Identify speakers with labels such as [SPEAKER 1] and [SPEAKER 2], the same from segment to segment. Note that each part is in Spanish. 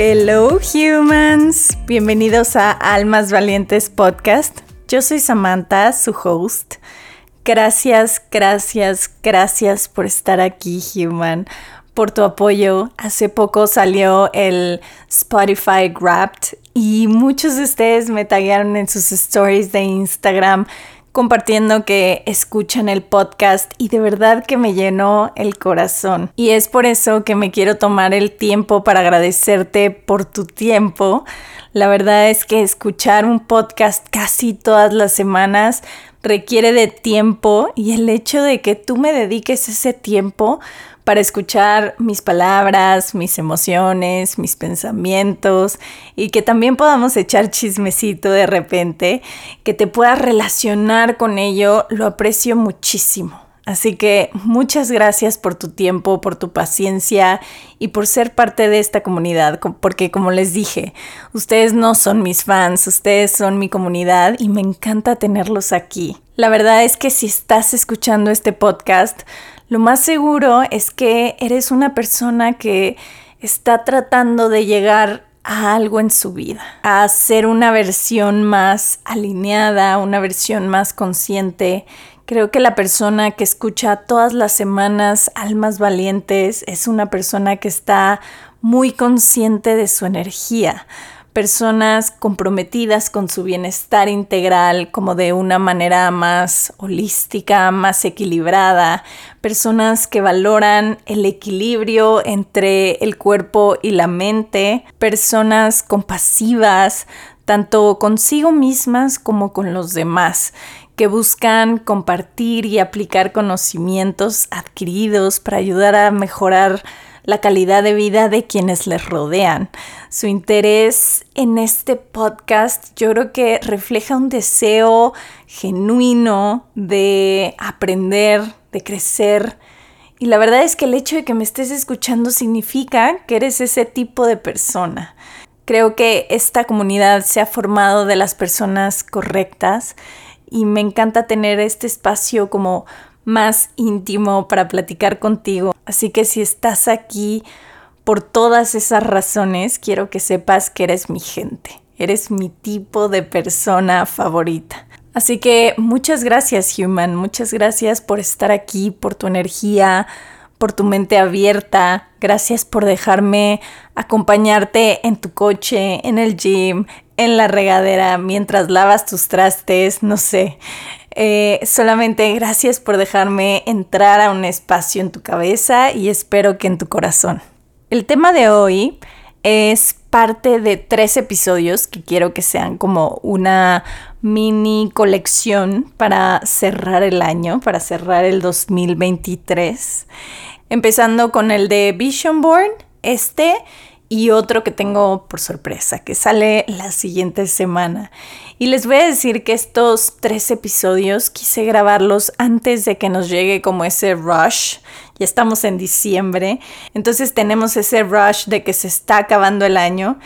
[SPEAKER 1] Hello humans, bienvenidos a Almas Valientes Podcast. Yo soy Samantha, su host. Gracias, gracias, gracias por estar aquí, human, por tu apoyo. Hace poco salió el Spotify Wrapped y muchos de ustedes me taguearon en sus stories de Instagram compartiendo que escuchan el podcast y de verdad que me llenó el corazón. Y es por eso que me quiero tomar el tiempo para agradecerte por tu tiempo. La verdad es que escuchar un podcast casi todas las semanas requiere de tiempo y el hecho de que tú me dediques ese tiempo para escuchar mis palabras, mis emociones, mis pensamientos y que también podamos echar chismecito de repente, que te puedas relacionar con ello, lo aprecio muchísimo. Así que muchas gracias por tu tiempo, por tu paciencia y por ser parte de esta comunidad, porque como les dije, ustedes no son mis fans, ustedes son mi comunidad y me encanta tenerlos aquí. La verdad es que si estás escuchando este podcast, lo más seguro es que eres una persona que está tratando de llegar a algo en su vida, a ser una versión más alineada, una versión más consciente. Creo que la persona que escucha todas las semanas Almas Valientes es una persona que está muy consciente de su energía, personas comprometidas con su bienestar integral como de una manera más holística, más equilibrada, personas que valoran el equilibrio entre el cuerpo y la mente, personas compasivas, tanto consigo mismas como con los demás, que buscan compartir y aplicar conocimientos adquiridos para ayudar a mejorar la calidad de vida de quienes les rodean. Su interés en este podcast yo creo que refleja un deseo genuino de aprender, de crecer. Y la verdad es que el hecho de que me estés escuchando significa que eres ese tipo de persona. Creo que esta comunidad se ha formado de las personas correctas y me encanta tener este espacio como más íntimo para platicar contigo. Así que si estás aquí por todas esas razones, quiero que sepas que eres mi gente, eres mi tipo de persona favorita. Así que muchas gracias, Human, muchas gracias por estar aquí, por tu energía, por tu mente abierta, gracias por dejarme acompañarte en tu coche, en el gym, en la regadera, mientras lavas tus trastes, no sé. Eh, solamente gracias por dejarme entrar a un espacio en tu cabeza y espero que en tu corazón. El tema de hoy es parte de tres episodios que quiero que sean como una mini colección para cerrar el año, para cerrar el 2023. Empezando con el de Vision Board, este y otro que tengo por sorpresa, que sale la siguiente semana. Y les voy a decir que estos tres episodios quise grabarlos antes de que nos llegue como ese rush. Ya estamos en diciembre, entonces tenemos ese rush de que se está acabando el año.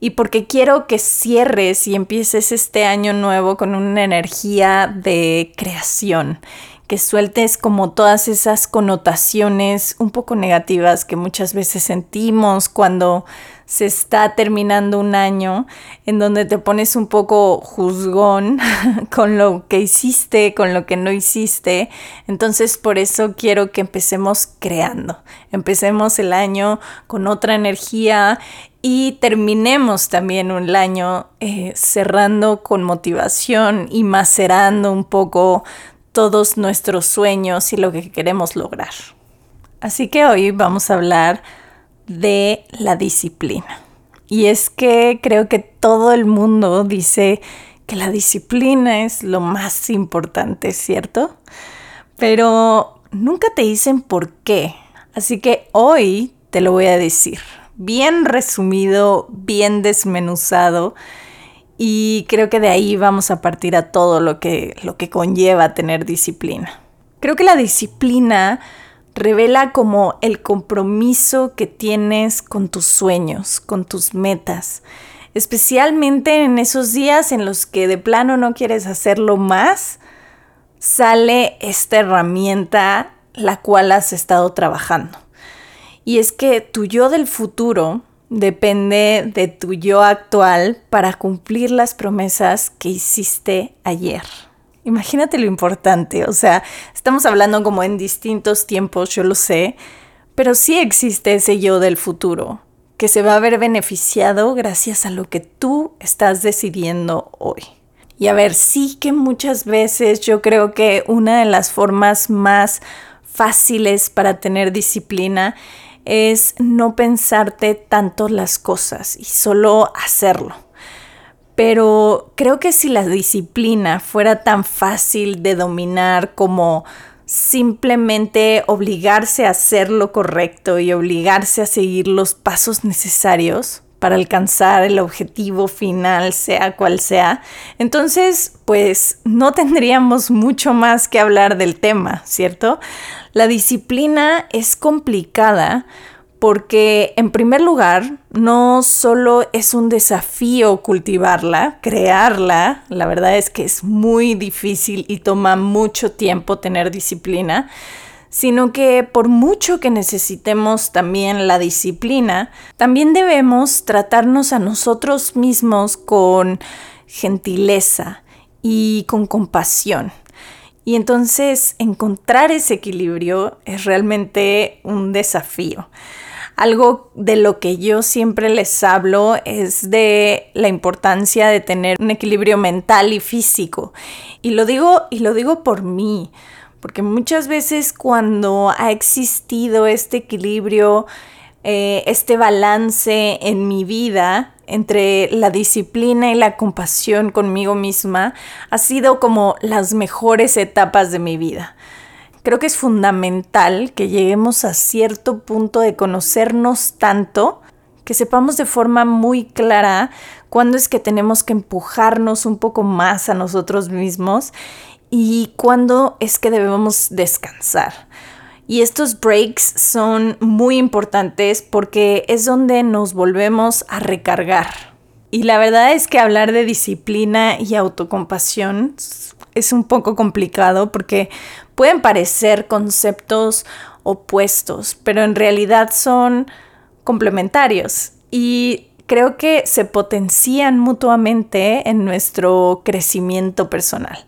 [SPEAKER 1] Y porque quiero que cierres y empieces este año nuevo con una energía de creación que sueltes como todas esas connotaciones un poco negativas que muchas veces sentimos cuando se está terminando un año, en donde te pones un poco juzgón con lo que hiciste, con lo que no hiciste. Entonces por eso quiero que empecemos creando, empecemos el año con otra energía y terminemos también un año eh, cerrando con motivación y macerando un poco todos nuestros sueños y lo que queremos lograr. Así que hoy vamos a hablar de la disciplina. Y es que creo que todo el mundo dice que la disciplina es lo más importante, ¿cierto? Pero nunca te dicen por qué. Así que hoy te lo voy a decir. Bien resumido, bien desmenuzado y creo que de ahí vamos a partir a todo lo que, lo que conlleva tener disciplina. Creo que la disciplina revela como el compromiso que tienes con tus sueños, con tus metas, especialmente en esos días en los que de plano no quieres hacerlo más, sale esta herramienta la cual has estado trabajando. Y es que tu yo del futuro depende de tu yo actual para cumplir las promesas que hiciste ayer. Imagínate lo importante, o sea, estamos hablando como en distintos tiempos, yo lo sé, pero sí existe ese yo del futuro que se va a ver beneficiado gracias a lo que tú estás decidiendo hoy. Y a ver, sí que muchas veces yo creo que una de las formas más fáciles para tener disciplina es no pensarte tanto las cosas y solo hacerlo. Pero creo que si la disciplina fuera tan fácil de dominar como simplemente obligarse a hacer lo correcto y obligarse a seguir los pasos necesarios para alcanzar el objetivo final, sea cual sea, entonces pues no tendríamos mucho más que hablar del tema, ¿cierto? La disciplina es complicada porque en primer lugar no solo es un desafío cultivarla, crearla, la verdad es que es muy difícil y toma mucho tiempo tener disciplina, sino que por mucho que necesitemos también la disciplina, también debemos tratarnos a nosotros mismos con gentileza y con compasión. Y entonces encontrar ese equilibrio es realmente un desafío. Algo de lo que yo siempre les hablo es de la importancia de tener un equilibrio mental y físico. Y lo digo y lo digo por mí, porque muchas veces cuando ha existido este equilibrio, eh, este balance en mi vida, entre la disciplina y la compasión conmigo misma ha sido como las mejores etapas de mi vida. Creo que es fundamental que lleguemos a cierto punto de conocernos tanto que sepamos de forma muy clara cuándo es que tenemos que empujarnos un poco más a nosotros mismos y cuándo es que debemos descansar. Y estos breaks son muy importantes porque es donde nos volvemos a recargar. Y la verdad es que hablar de disciplina y autocompasión es un poco complicado porque pueden parecer conceptos opuestos, pero en realidad son complementarios y creo que se potencian mutuamente en nuestro crecimiento personal.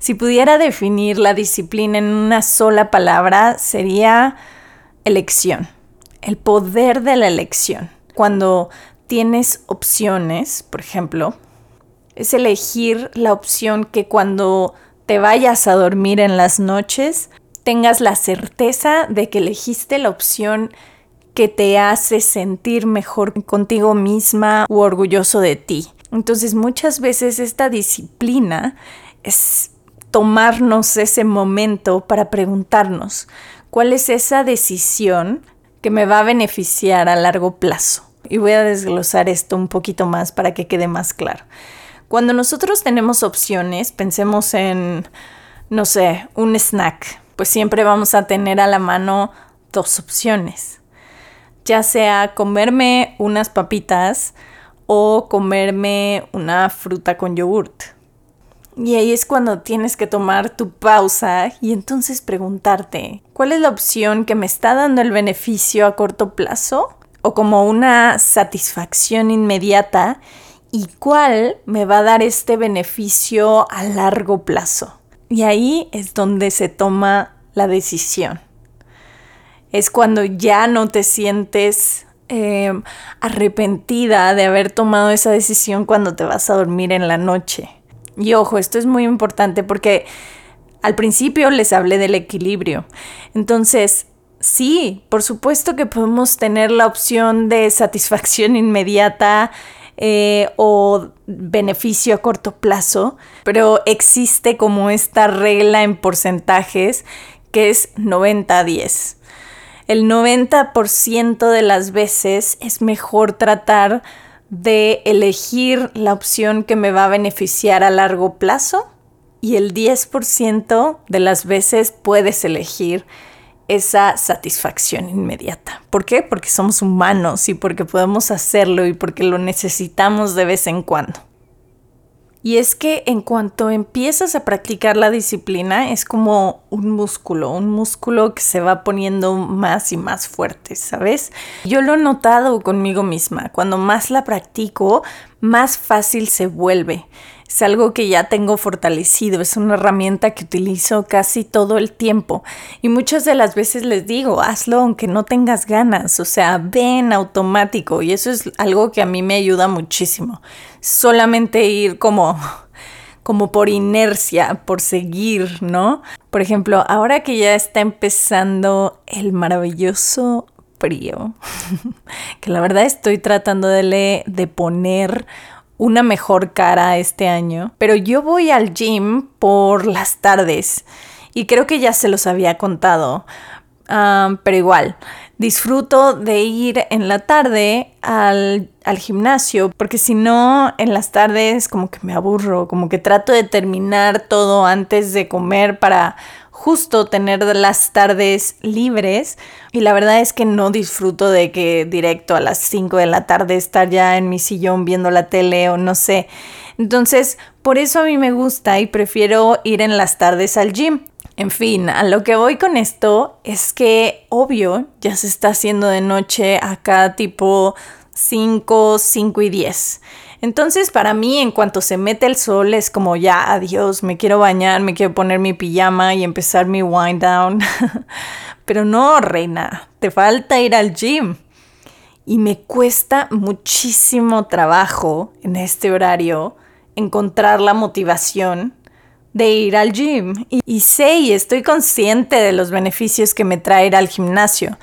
[SPEAKER 1] Si pudiera definir la disciplina en una sola palabra, sería elección, el poder de la elección. Cuando tienes opciones, por ejemplo, es elegir la opción que cuando te vayas a dormir en las noches, tengas la certeza de que elegiste la opción que te hace sentir mejor contigo misma u orgulloso de ti. Entonces muchas veces esta disciplina es tomarnos ese momento para preguntarnos cuál es esa decisión que me va a beneficiar a largo plazo. Y voy a desglosar esto un poquito más para que quede más claro. Cuando nosotros tenemos opciones, pensemos en, no sé, un snack, pues siempre vamos a tener a la mano dos opciones. Ya sea comerme unas papitas o comerme una fruta con yogurt. Y ahí es cuando tienes que tomar tu pausa y entonces preguntarte, ¿cuál es la opción que me está dando el beneficio a corto plazo o como una satisfacción inmediata y cuál me va a dar este beneficio a largo plazo? Y ahí es donde se toma la decisión. Es cuando ya no te sientes eh, arrepentida de haber tomado esa decisión cuando te vas a dormir en la noche y ojo, esto es muy importante porque al principio les hablé del equilibrio. Entonces, sí, por supuesto que podemos tener la opción de satisfacción inmediata eh, o beneficio a corto plazo, pero existe como esta regla en porcentajes que es 90-10. El 90% de las veces es mejor tratar de elegir la opción que me va a beneficiar a largo plazo y el 10% de las veces puedes elegir esa satisfacción inmediata. ¿Por qué? Porque somos humanos y porque podemos hacerlo y porque lo necesitamos de vez en cuando. Y es que en cuanto empiezas a practicar la disciplina, es como un músculo, un músculo que se va poniendo más y más fuerte, ¿sabes? Yo lo he notado conmigo misma. Cuando más la practico, más fácil se vuelve. Es algo que ya tengo fortalecido, es una herramienta que utilizo casi todo el tiempo. Y muchas de las veces les digo, hazlo aunque no tengas ganas, o sea, ven automático. Y eso es algo que a mí me ayuda muchísimo. Solamente ir como como por inercia, por seguir, ¿no? Por ejemplo, ahora que ya está empezando el maravilloso frío, que la verdad estoy tratando de, de poner una mejor cara este año, pero yo voy al gym por las tardes y creo que ya se los había contado, pero igual, disfruto de ir en la tarde al, al, gimnasio, porque si no, en las tardes como que me aburro, como que trato de terminar todo antes de comer para justo tener las tardes libres y la verdad es que no disfruto de que directo a las 5 de la tarde estar ya en mi sillón viendo la tele o no sé. Entonces, por eso a mí me gusta y prefiero ir en las tardes al gym. En fin, a lo que voy con esto es que obvio ya se está haciendo de noche acá tipo 5, 5 y 10. Entonces, para mí, en cuanto se mete el sol, es como ya, adiós, me quiero bañar, me quiero poner mi pijama y empezar mi wind down. Pero no, reina, te falta ir al gym. Y me cuesta muchísimo trabajo en este horario encontrar la motivación de ir al gym. Y, sé y estoy consciente de los beneficios que me trae ir al gimnasio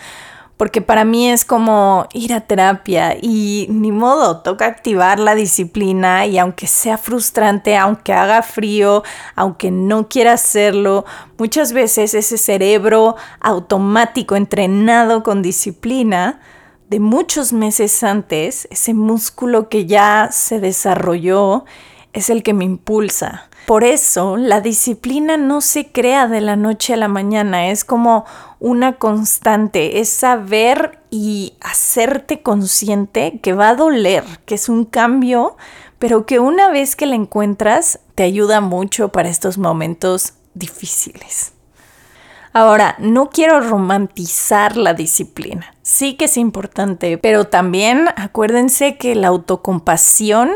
[SPEAKER 1] porque para mí es como ir a terapia y ni modo, toca activar la disciplina y aunque sea frustrante, aunque haga frío, aunque no quiera hacerlo, muchas veces ese cerebro automático entrenado con disciplina de muchos meses antes, ese músculo que ya se desarrolló, es el que me impulsa. Por eso la disciplina no se crea de la noche a la mañana, es como una constante, es saber y hacerte consciente que va a doler, que es un cambio, pero que una vez que la encuentras te ayuda mucho para estos momentos difíciles. Ahora, no quiero romantizar la disciplina. Sí que es importante, pero también acuérdense que la autocompasión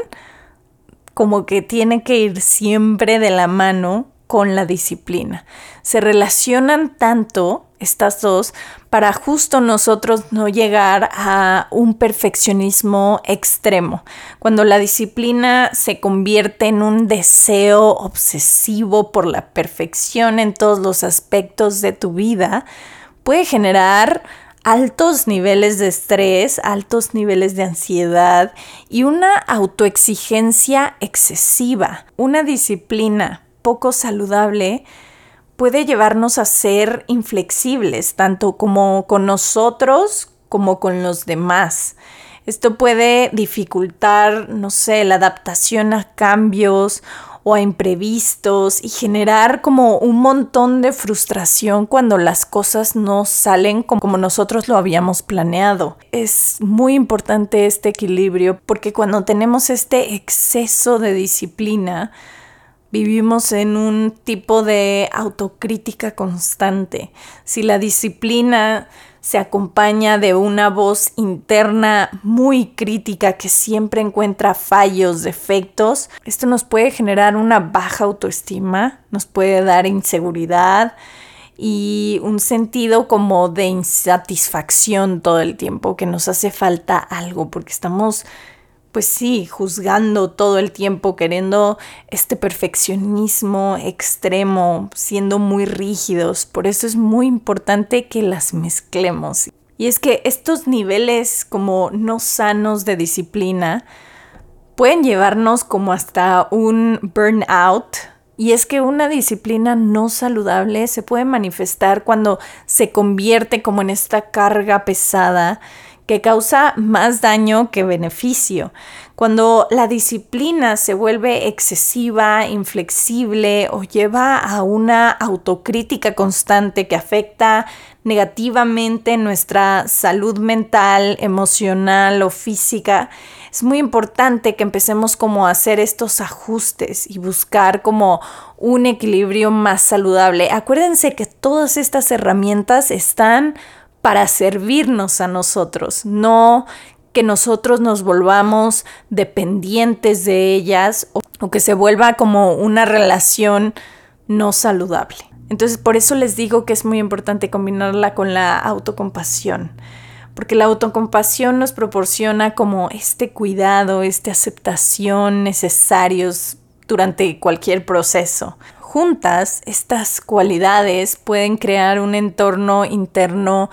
[SPEAKER 1] como que tiene que ir siempre de la mano con la disciplina. Se relacionan tanto estas dos para justo nosotros no llegar a un perfeccionismo extremo. Cuando la disciplina se convierte en un deseo obsesivo por la perfección en todos los aspectos de tu vida, puede generar altos niveles de estrés, altos niveles de ansiedad y una autoexigencia excesiva. Una disciplina poco saludable puede llevarnos a ser inflexibles, tanto como con nosotros como con los demás. Esto puede dificultar, no sé, la adaptación a cambios o a imprevistos y generar como un montón de frustración cuando las cosas no salen como nosotros lo habíamos planeado. Es muy importante este equilibrio porque cuando tenemos este exceso de disciplina, vivimos en un tipo de autocrítica constante. Si la disciplina se acompaña de una voz interna muy crítica que siempre encuentra fallos, defectos, esto nos puede generar una baja autoestima, nos puede dar inseguridad y un sentido como de insatisfacción todo el tiempo, que nos hace falta algo porque estamos pues sí, juzgando todo el tiempo, queriendo este perfeccionismo extremo, siendo muy rígidos. Por eso es muy importante que las mezclemos. Y es que estos niveles como no sanos de disciplina pueden llevarnos como hasta un burnout. Y es que una disciplina no saludable se puede manifestar cuando se convierte como en esta carga pesada que causa más daño que beneficio. Cuando la disciplina se vuelve excesiva, inflexible o lleva a una autocrítica constante que afecta negativamente nuestra salud mental, emocional o física, es muy importante que empecemos como a hacer estos ajustes y buscar como un equilibrio más saludable. Acuérdense que todas estas herramientas están para servirnos a nosotros, no que nosotros nos volvamos dependientes de ellas o, que se vuelva como una relación no saludable. Entonces por eso les digo que es muy importante combinarla con la autocompasión, porque la autocompasión nos proporciona como este cuidado, esta aceptación necesarios durante cualquier proceso. Juntas, estas cualidades pueden crear un entorno interno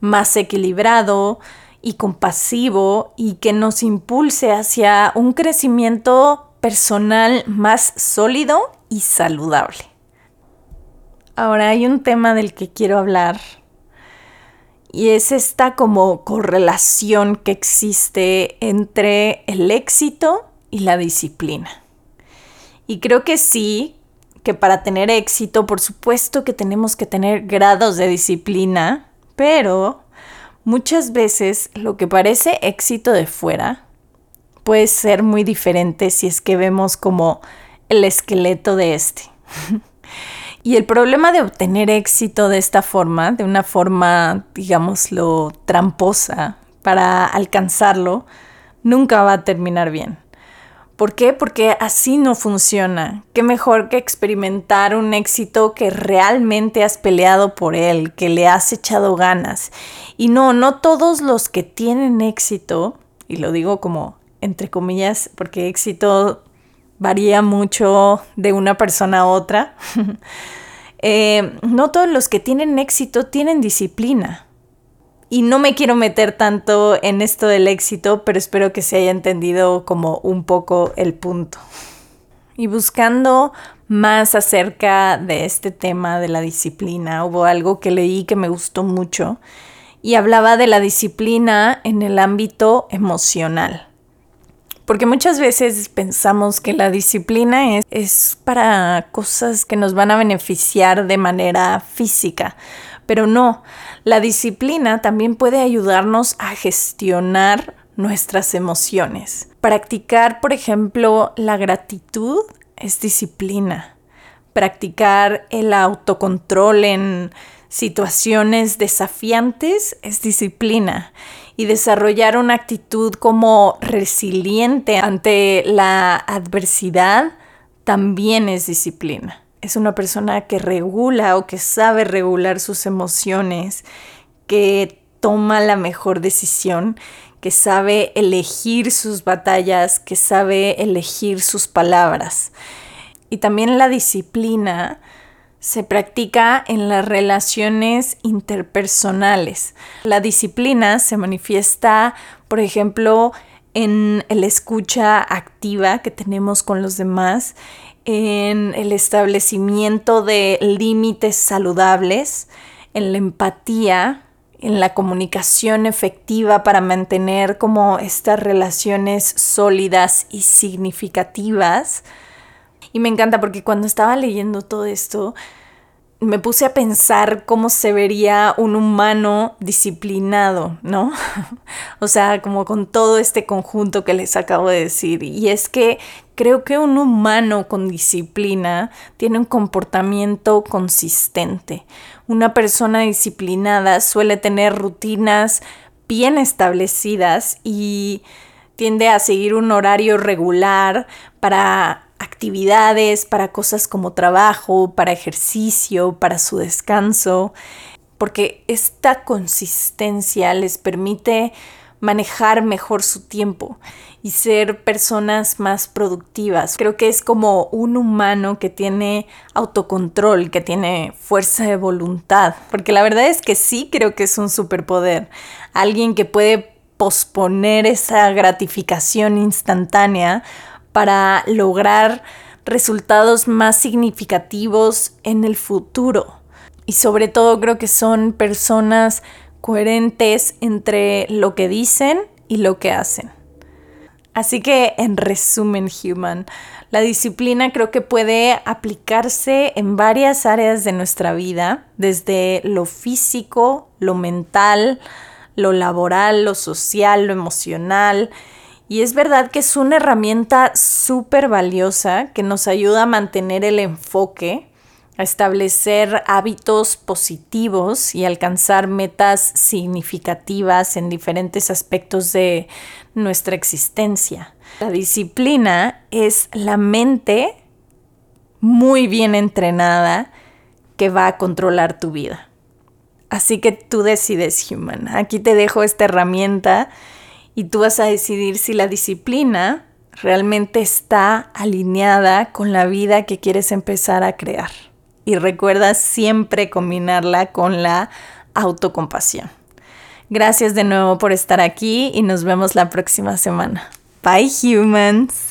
[SPEAKER 1] más equilibrado y compasivo y que nos impulse hacia un crecimiento personal más sólido y saludable. Ahora hay un tema del que quiero hablar y es esta como correlación que existe entre el éxito y la disciplina. Y creo que sí, que para tener éxito, por supuesto que tenemos que tener grados de disciplina, pero muchas veces lo que parece éxito de fuera puede ser muy diferente si es que vemos como el esqueleto de este. y el problema de obtener éxito de esta forma, de una forma, digámoslo, tramposa, para alcanzarlo, nunca va a terminar bien. ¿Por qué? Porque así no funciona. Qué mejor que experimentar un éxito que realmente has peleado por él, que le has echado ganas. Y no, no todos los que tienen éxito, y lo digo como entre comillas, porque éxito varía mucho de una persona a otra. Eh, no todos los que tienen éxito tienen disciplina. Y no me quiero meter tanto en esto del éxito, pero espero que se haya entendido como un poco el punto. Y buscando más acerca de este tema de la disciplina, hubo algo que leí que me gustó mucho y hablaba de la disciplina en el ámbito emocional. Porque muchas veces pensamos que la disciplina es, es, para cosas que nos van a beneficiar de manera física, pero no, la disciplina también puede ayudarnos a gestionar nuestras emociones. Practicar, por ejemplo, la gratitud es disciplina. Practicar el autocontrol en situaciones desafiantes es disciplina. Y desarrollar una actitud como resiliente ante la adversidad también es disciplina es una persona que regula o que sabe regular sus emociones, que toma la mejor decisión, que sabe elegir sus batallas, que sabe elegir sus palabras. Y también la disciplina se practica en las relaciones interpersonales. La disciplina se manifiesta, por ejemplo, en la escucha activa que tenemos con los demás, en el establecimiento de límites saludables, en la empatía, en la comunicación efectiva para mantener como estas relaciones sólidas y significativas. Y me encanta porque cuando estaba leyendo todo esto, me puse a pensar cómo se vería un humano disciplinado, ¿no? o sea, como con todo este conjunto que les acabo de decir. Y es que creo que un humano con disciplina tiene un comportamiento consistente. Una persona disciplinada suele tener rutinas bien establecidas y tiende a seguir un horario regular para actividades, para cosas como trabajo, para ejercicio, para su descanso, porque esta consistencia les permite manejar mejor su tiempo y ser personas más productivas. Creo que es como un humano que tiene autocontrol, que tiene fuerza de voluntad, porque la verdad es que sí creo que es un superpoder. Alguien que puede posponer esa gratificación instantánea para lograr resultados más significativos en el futuro. Y sobre todo creo que son personas coherentes entre lo que dicen y lo que hacen. Así que en resumen, Human, la disciplina creo que puede aplicarse en varias áreas de nuestra vida, desde lo físico, lo mental, lo laboral, lo social, lo emocional. Y es verdad que es una herramienta súper valiosa que nos ayuda a mantener el enfoque, a establecer hábitos positivos y alcanzar metas significativas en diferentes aspectos de nuestra existencia. La disciplina es la mente muy bien entrenada que va a controlar tu vida. Así que tú decides, human. Aquí te dejo esta herramienta y tú vas a decidir si la disciplina realmente está alineada con la vida que quieres empezar a crear. Y recuerda siempre combinarla con la autocompasión. Gracias de nuevo por estar aquí y nos vemos la próxima semana. Bye humans.